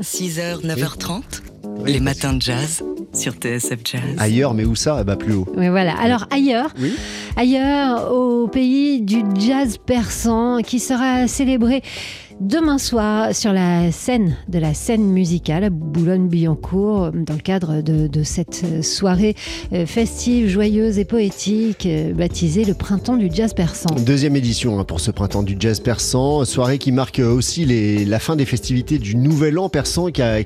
6h, 9h30, les matins de jazz sur TSF Jazz. Ailleurs, mais où ça? Bah plus haut. Voilà. Alors ailleurs, Oui. Ailleurs, au pays du jazz persan qui sera célébré demain soir sur la scène de la scène musicale à Boulogne-Billancourt dans le cadre de, cette soirée euh, festive, joyeuse et poétique euh, baptisée le printemps du jazz persan. Deuxième édition hein, pour ce printemps du jazz persan, soirée qui marque aussi la fin des festivités du Nouvel An persan qui a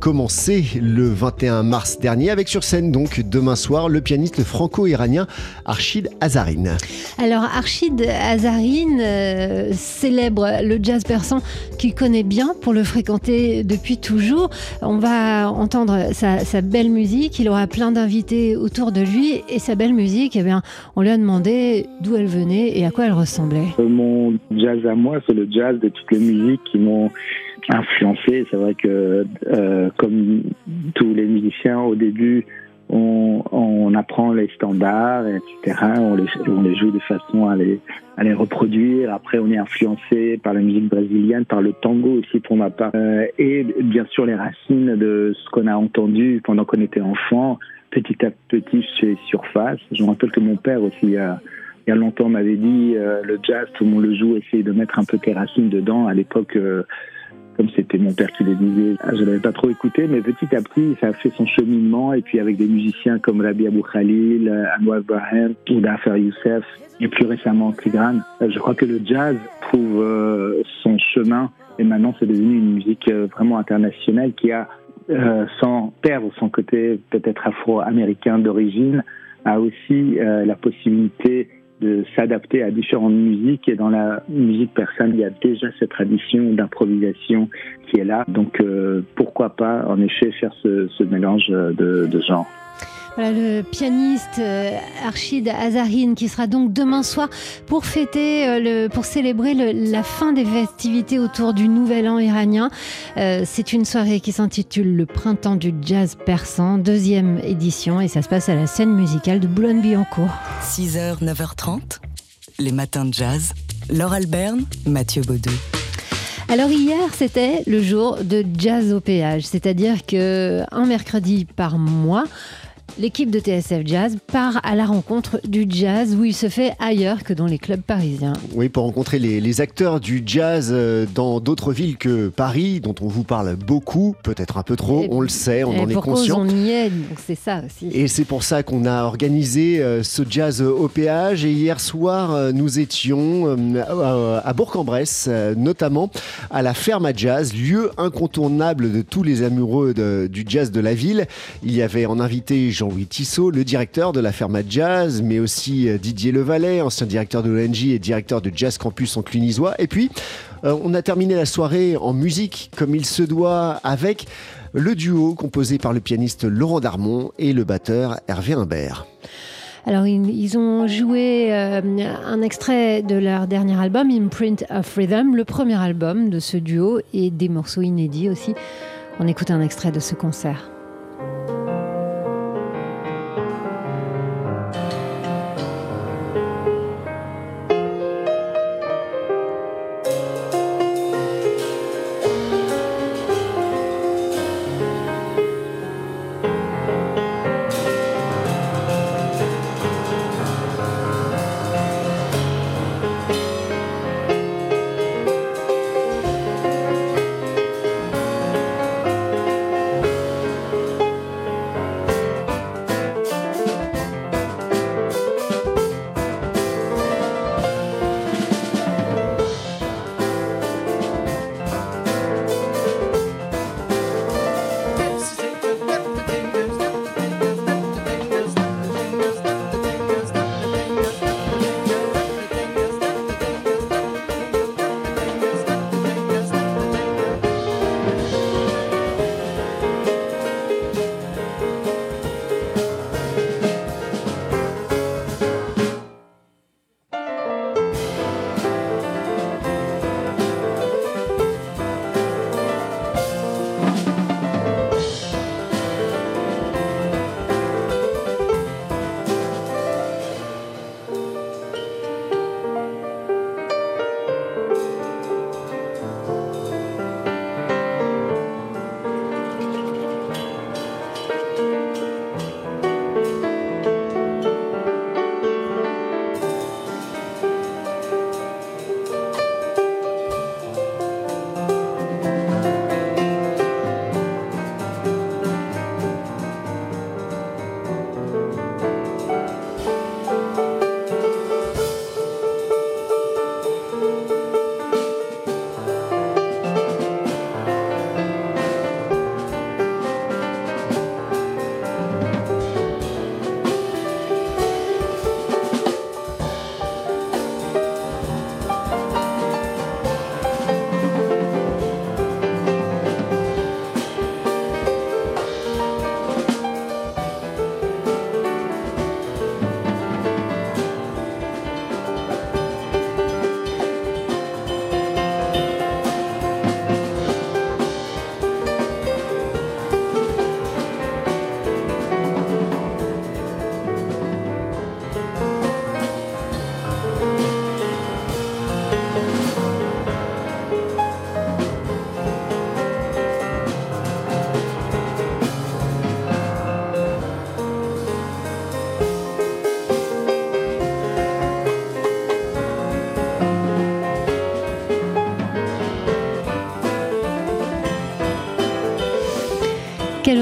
commencé le 21 mars dernier avec sur scène donc demain soir le pianiste franco-iranien Arshid Azarine. Alors Arshid Azarine euh, célèbre le jazz persan qu'il connaît bien pour le fréquenter depuis toujours. On va entendre sa, sa belle musique, il aura plein d'invités autour de lui et sa belle musique, eh bien, on lui a demandé d'où elle venait et à quoi elle ressemblait. Euh, Mon jazz à moi, c'est le jazz de toutes les musiques qui m'ont influencé. C'est vrai que, euh, comme tous les musiciens, au début, on, apprend les standards, etc. On les, joue de façon à les, reproduire. Après, on est influencé par la musique brésilienne, par le tango aussi pour ma part. Euh, et bien sûr, les racines de ce qu'on a entendu pendant qu'on était enfant. Petit à petit, fais surface. Je me rappelle que mon père aussi il y a longtemps, on m'avait dit euh, le jazz, tout le monde le joue, essaye de mettre un peu tes racines dedans. À l'époque, euh, comme c'était mon père qui le disait, je l'avais pas trop écouté, mais petit à petit, ça a fait son cheminement. Et puis avec des musiciens comme Rabi Abou Khalil, euh, Anwar Ibrahim, ou Dafer Youssef, et plus récemment Tigran, euh, je crois que le jazz trouve euh, son chemin. Et maintenant, c'est devenu une musique vraiment internationale qui a, sans perdre son côté peut-être afro-américain d'origine, a aussi la possibilité de s'adapter à différentes musiques et dans la musique persane il y a déjà cette tradition d'improvisation qui est là. Donc euh, pourquoi pas en effet faire ce, mélange de, de genres Voilà le pianiste euh, Arshid Azarine qui sera donc demain soir pour fêter, euh, le, pour célébrer le- la fin des festivités autour du Nouvel An iranien. Euh, C'est une soirée qui s'intitule Le Printemps du Jazz Persan, deuxième édition, et ça se passe à la scène musicale de Boulogne-Billancourt. 6h, 9h30, les matins de jazz. Laure Alberne, Mathieu Baudou. Alors hier, c'était le jour de jazz au péage, c'est-à-dire que un mercredi par mois, l'équipe de TSF Jazz part à la rencontre du jazz où il se fait ailleurs que dans les clubs parisiens. Oui, pour rencontrer les, les acteurs du jazz euh, dans d'autres villes que Paris, dont on vous parle beaucoup, peut-être un peu trop, Et- on le sait, on en est conscient. on y est, donc c'est ça aussi. Et c'est pour ça qu'on a organisé euh, ce jazz au péage. Et hier soir, euh, nous étions à- Bourg-en-Bresse, notamment à la Ferme à Jazz, lieu incontournable de tous les amoureux de- du jazz de la ville. Il y avait en invité Jean-Louis Tissot, le directeur de la Ferme à Jazz, mais aussi euh, Didier Levalet, ancien directeur de l'ONG et directeur de Jazz Campus en Clunisois. Et puis, euh, on a terminé la soirée en musique, comme il se doit, avec le duo composé par le pianiste Laurent Darmon et le batteur Hervé Imbert. Alors ils, ils ont joué euh, un extrait de leur dernier album, Imprint of Rhythm, le premier album de ce duo, et des morceaux inédits aussi. On écoute un extrait de ce concert.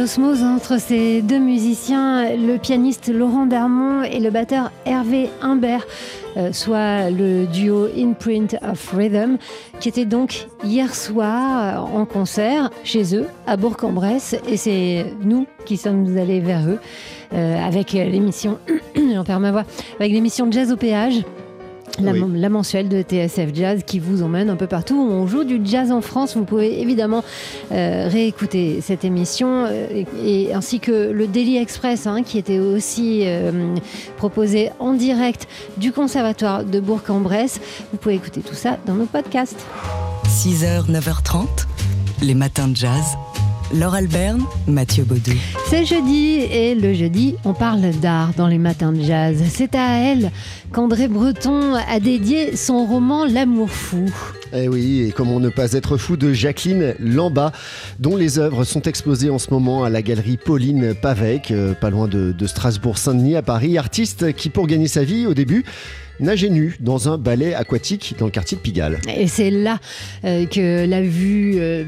Osmose entre ces deux musiciens, le pianiste Laurent Darmon et le batteur Hervé Humbert, euh, soit le duo Imprint of Rhythm, qui était donc hier soir euh, en concert chez eux à Bourg-en-Bresse. Et c'est nous qui sommes allés vers eux euh, avec l'émission, j'en perds ma avec l'émission Jazz au péage. La, Oui. la mensuelle de TSF Jazz qui vous emmène un peu partout. où On joue du jazz en France. Vous pouvez évidemment euh, réécouter cette émission euh, et, ainsi que le Daily Express hein, qui était aussi euh, proposé en direct du Conservatoire de Bourg-en-Bresse. Vous pouvez écouter tout ça dans nos podcasts. 6h, 9h30, les matins de jazz. Laure Alberne, Mathieu Baudou. C'est jeudi et le jeudi, on parle d'art dans les matins de jazz. C'est à elle qu'André Breton a dédié son roman L'amour fou. Eh oui, et comment ne pas être fou de Jacqueline Lamba, dont les œuvres sont exposées en ce moment à la galerie Pauline Pavec, euh, pas loin de, de Strasbourg-Saint-Denis à Paris. Artiste qui, pour gagner sa vie, au début, nageait nu dans un ballet aquatique dans le quartier de Pigalle. Et c'est là euh, que l'a vu euh,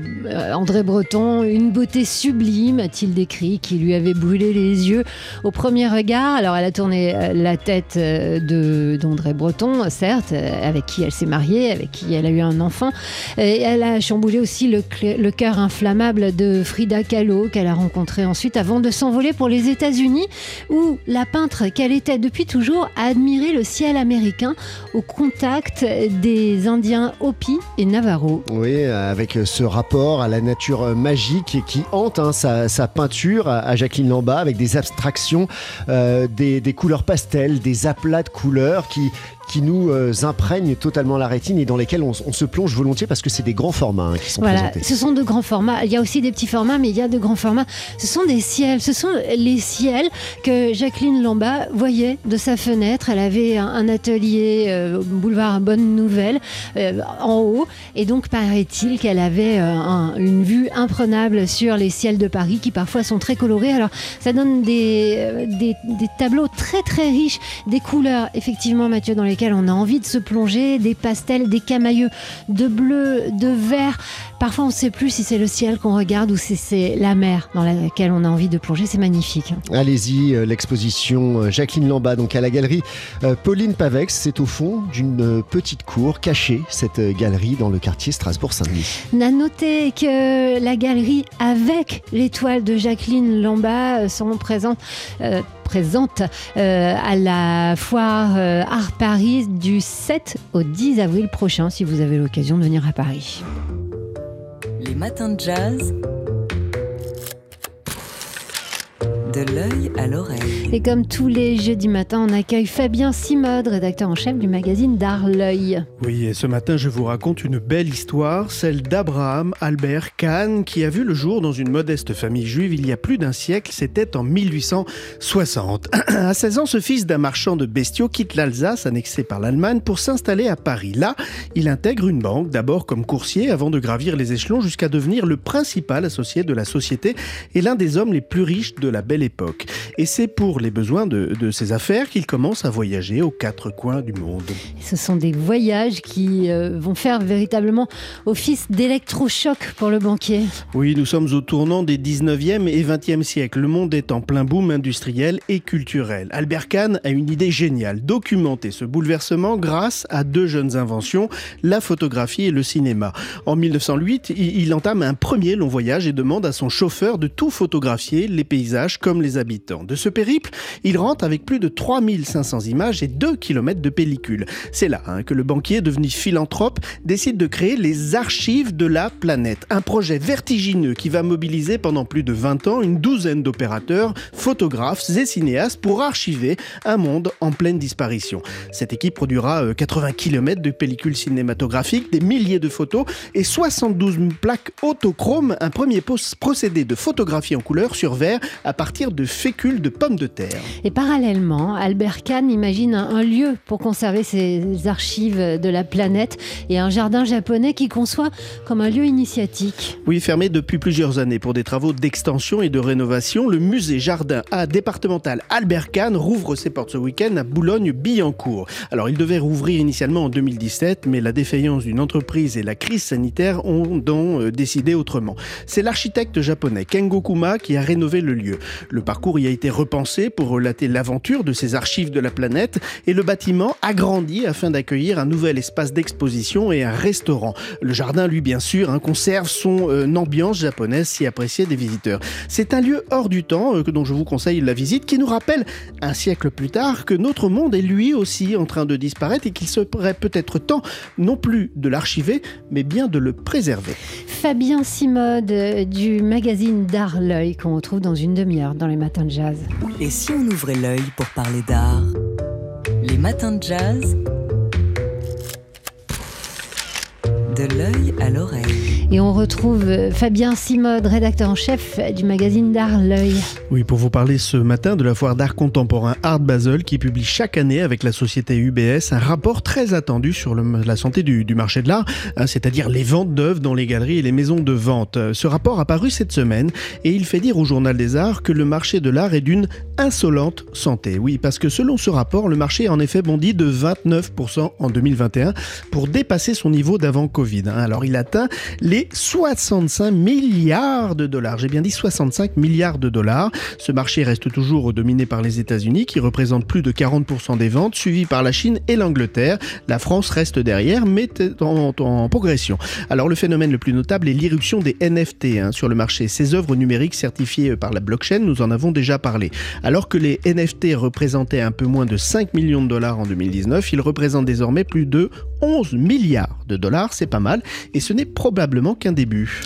André Breton, une beauté sublime, a-t-il décrit, qui lui avait brûlé les yeux au premier regard. Alors elle a tourné euh, la tête d'André Breton, certes, avec qui elle s'est mariée, avec qui elle a eu un enfant. Elle a chamboulé aussi le cœur inflammable de Frida Kahlo, qu'elle a rencontré ensuite avant de s'envoler pour les États-Unis, où la peintre qu'elle était depuis toujours a admiré le ciel américain au contact des Indiens Hopi et Navarro. Oui, avec ce rapport à la nature magique qui hante hein, sa, peinture à Jacqueline Lamba, avec des abstractions, euh, des, des couleurs pastel, des aplats de couleurs qui, qui nous euh, imprègnent totalement la rétine et dans lesquels on, on se plonge volontiers parce que c'est des grands formats hein, qui sont Voilà, présentés. ce sont de grands formats. Il y a aussi des petits formats, mais il y a de grands formats. Ce sont des ciels. Ce sont les ciels que Jacqueline Lamba voyait de sa fenêtre. Elle avait un, un atelier euh, au boulevard Bonne Nouvelle euh, en haut. Et donc, paraît-il qu'elle avait euh, un- une vue imprenable sur les ciels de Paris qui parfois sont très colorés. Alors, ça donne des, euh, des, des tableaux très très riches, des couleurs, effectivement, Mathieu, dans lesquelles on a envie de se plonger, des pastels, des camailleux de bleu, de vert. Parfois, on ne sait plus si c'est le ciel qu'on regarde ou si c'est la mer dans laquelle on a envie de plonger. C'est magnifique. Allez-y, euh, l'exposition euh, Jacqueline Lamba, donc à la galerie euh, Pauline Pavex, c'est au fond d'une petite cour cachée, cette galerie dans le quartier Strasbourg-Saint-Denis. On a noté que la galerie avec l'étoile de Jacqueline Lamba sont présentes. Présentes, euh, à la foire euh, Art Paris du 7 au 10 avril prochain si vous avez l'occasion de venir à Paris. Les matins de jazz. De l'œil à l'oreille. Et comme tous les jeudis matins, on accueille Fabien Simode, rédacteur en chef du magazine D'Art L'œil. Oui, et ce matin, je vous raconte une belle histoire, celle d'Abraham Albert Kahn, qui a vu le jour dans une modeste famille juive il y a plus d'un siècle, c'était en 1860. À 16 ans, ce fils d'un marchand de bestiaux quitte l'Alsace, annexé par l'Allemagne, pour s'installer à Paris. Là, il intègre une banque, d'abord comme coursier, avant de gravir les échelons jusqu'à devenir le principal associé de la société et l'un des hommes les plus riches de la belle époque. Et c'est pour les besoins de, de ses affaires qu'il commence à voyager aux quatre coins du monde. Ce sont des voyages qui euh, vont faire véritablement office d'électrochoc pour le banquier. Oui, nous sommes au tournant des 19e et 20e siècles. Le monde est en plein boom industriel et culturel. Albert Kahn a une idée géniale, documenter ce bouleversement grâce à deux jeunes inventions, la photographie et le cinéma. En 1908, il il entame un premier long voyage et demande à son chauffeur de tout photographier, les paysages comme les habitants. De ce périple, il rentre avec plus de 3500 images et 2 km de pellicule. C'est là hein, que le banquier, devenu philanthrope, décide de créer les archives de la planète. Un projet vertigineux qui va mobiliser pendant plus de 20 ans une douzaine d'opérateurs, photographes et cinéastes pour archiver un monde en pleine disparition. Cette équipe produira euh, 80 km de pellicules cinématographiques, des milliers de photos et 72 plaques autochromes, un premier procédé de photographie en couleur sur verre à partir partir de fécule de pommes de terre. Et parallèlement, Albert Kahn imagine un, lieu pour conserver ses archives de la planète et un jardin japonais qui conçoit comme un lieu initiatique. Oui, fermé depuis plusieurs années pour des travaux d'extension et de rénovation, le musée jardin A départemental Albert Kahn rouvre ses portes ce week-end à Boulogne-Billancourt. Alors, il devait rouvrir initialement en 2017, mais la défaillance d'une entreprise et la crise sanitaire ont donc euh, décidé autrement. C'est l'architecte japonais Kengo Kuma qui a rénové le lieu. Le parcours y a été repensé pour relater l'aventure de ces archives de la planète et le bâtiment agrandi afin d'accueillir un nouvel espace d'exposition et un restaurant. Le jardin, lui, bien sûr, hein, conserve son euh, ambiance japonaise si appréciée des visiteurs. C'est un lieu hors du temps euh, dont je vous conseille la visite qui nous rappelle un siècle plus tard que notre monde est lui aussi en train de disparaître et qu'il serait peut-être temps non plus de l'archiver mais bien de le préserver. Fabien Simode euh, du magazine D'Art L'œil qu'on retrouve dans une demi-heure dans les matins de jazz. Et si on ouvrait l'œil pour parler d'art Les matins de jazz De l'œil à l'oreille. Et on retrouve euh, Fabien Simode, rédacteur en chef du magazine d'art L'œil. Oui, pour vous parler ce matin de la foire d'art contemporain Art Basel qui publie chaque année avec la société UBS un rapport très attendu sur la santé du, marché de l'art, hein, c'est-à-dire les ventes d'œuvres dans les galeries et les maisons de vente. Ce rapport a paru cette semaine et il fait dire au Journal des Arts que le marché de l'art est d'une insolente santé. Oui, parce que selon ce rapport, le marché a en effet bondi de 29% en 2021 pour dépasser son niveau d'avant Covid. Hein. Alors il atteint les 65 milliards de dollars. J'ai bien dit 65 milliards de dollars. Ce marché reste toujours dominé par les États-Unis qui représentent plus de 40% des ventes, suivi par la Chine et l'Angleterre. La France reste derrière, mais en, progression. Alors le phénomène le plus notable est l'irruption des NFT hein, sur le marché. Ces œuvres numériques certifiées par la blockchain, nous en avons déjà parlé. Alors que les NFT représentaient un peu moins de 5 millions de dollars en 2019, ils représentent désormais plus de 11 milliards de dollars. C'est pas mal. Et ce n'est probablement qu'un début.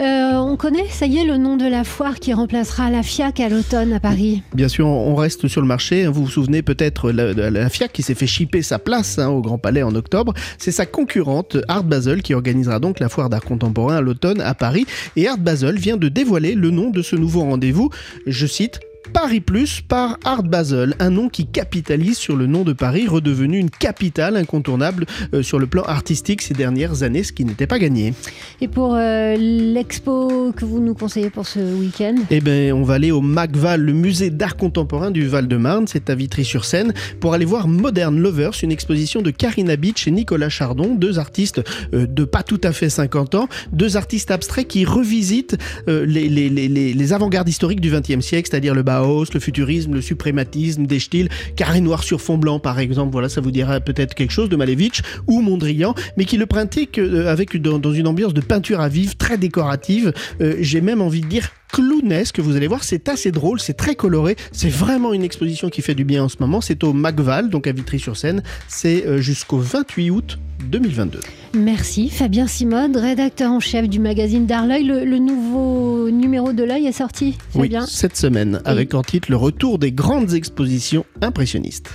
Euh, on connaît, ça y est, le nom de la foire qui remplacera la FIAC à l'automne à Paris. Bien sûr, on reste sur le marché. Vous vous souvenez peut-être de la, FIAC qui s'est fait chipper sa place hein, au Grand Palais en octobre. C'est sa concurrente Art Basel qui organisera donc la foire d'art contemporain à l'automne à Paris. Et Art Basel vient de dévoiler le nom de ce nouveau rendez-vous. Je cite Paris Plus par Art Basel, un nom qui capitalise sur le nom de Paris, redevenu une capitale incontournable euh, sur le plan artistique ces dernières années, ce qui n'était pas gagné. Et pour euh, l'expo que vous nous conseillez pour ce week-end? Eh bien, on va aller au MacVal, le musée d'art contemporain du Val-de-Marne, c'est à Vitry-sur-Seine, pour aller voir Modern Lovers, une exposition de Karina Beach et Nicolas Chardon, deux artistes euh, de pas tout à fait 50 ans, deux artistes abstraits qui revisitent les, les, les, les avant-gardes historiques du XXe siècle, c'est-à-dire le le futurisme, le suprématisme des styles, carré noir sur fond blanc par exemple, voilà, ça vous dira peut-être quelque chose de Malevich ou Mondrian, mais qui le pratique euh, avec dans, une ambiance de peinture à vivre très décorative. Euh, j'ai même envie de dire clownesque. Vous allez voir, c'est assez drôle, c'est très coloré. C'est vraiment une exposition qui fait du bien en ce moment. C'est au Macval, donc à Vitry-sur-Seine. C'est euh, jusqu'au 28 août 2022. Merci Fabien Simode, rédacteur en chef du magazine D'Arleuil. Le, nouveau numéro de l'œil est sorti, Fabien Oui, cette semaine, avec en titre le retour des grandes expositions impressionnistes.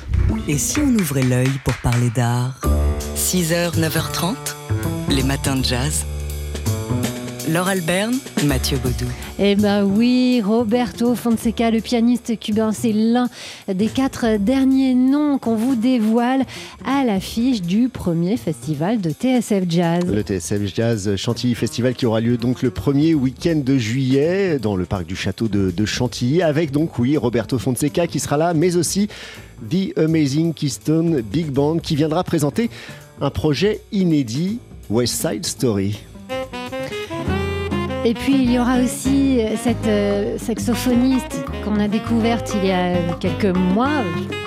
Et si on ouvrait l'œil pour parler d'art? 6h, 9h30, les matins de jazz. Laure Alberne, Mathieu Baudou. Eh ben oui, Roberto Fonseca, le pianiste cubain, c'est l'un des quatre derniers noms qu'on vous dévoile à l'affiche du premier festival de TSF Jazz. Le TSF Jazz Chantilly Festival qui aura lieu donc le premier week-end de juillet dans le parc du château de, de Chantilly avec donc oui Roberto Fonseca qui sera là, mais aussi The Amazing Keystone Big Band qui viendra présenter un projet inédit West Side Story. Et puis il y aura aussi euh, cette euh, saxophoniste qu'on a découverte il y a quelques mois,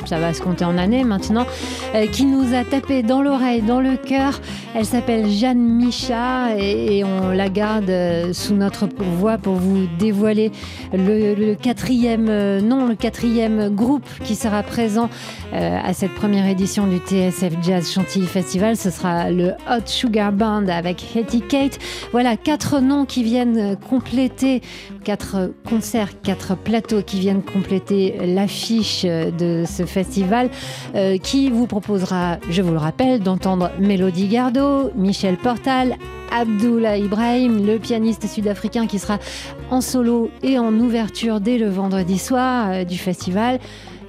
ça va se compter en années maintenant, euh, qui nous a tapé dans l'oreille, dans le cœur. Elle s'appelle Jeanne Micha et, on la garde sous notre voix pour vous dévoiler le, quatrième, non, le quatrième groupe qui sera présent à cette première édition du TSF Jazz Chantilly Festival. Ce sera le Hot Sugar Band avec Hetty Kate. Voilà quatre noms qui viennent compléter, quatre concerts, quatre plateaux qui viennent compléter l'affiche de ce festival euh, qui vous proposera, je vous le rappelle, d'entendre Mélodie Gardot, Michel Portal, Abdullah Ibrahim, le pianiste sud-africain qui sera en solo et en ouverture dès le vendredi soir euh, du festival.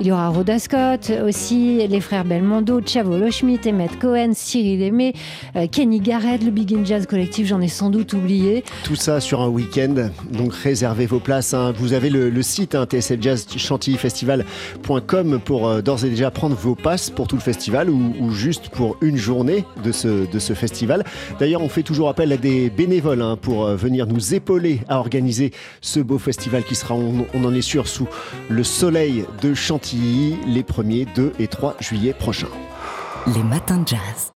Il y aura Rhoda Scott, aussi les frères Belmondo, Chavolo Schmidt, Emmett Cohen, Cyril Aimé, euh, Kenny Garrett, le Big In Jazz Collectif, j'en ai sans doute oublié. Tout ça sur un week-end, donc réservez vos places. hein. Vous avez le, site hein, pour euh, d'ores et déjà prendre vos passes pour tout le festival ou, juste pour une journée de ce, festival. D'ailleurs, on fait toujours appel à des bénévoles hein, pour euh, venir nous épauler à organiser ce beau festival qui sera, on en est sûr, sous le soleil de Chantilly les 1er, 2 et 3 juillet prochains. Les matins de jazz.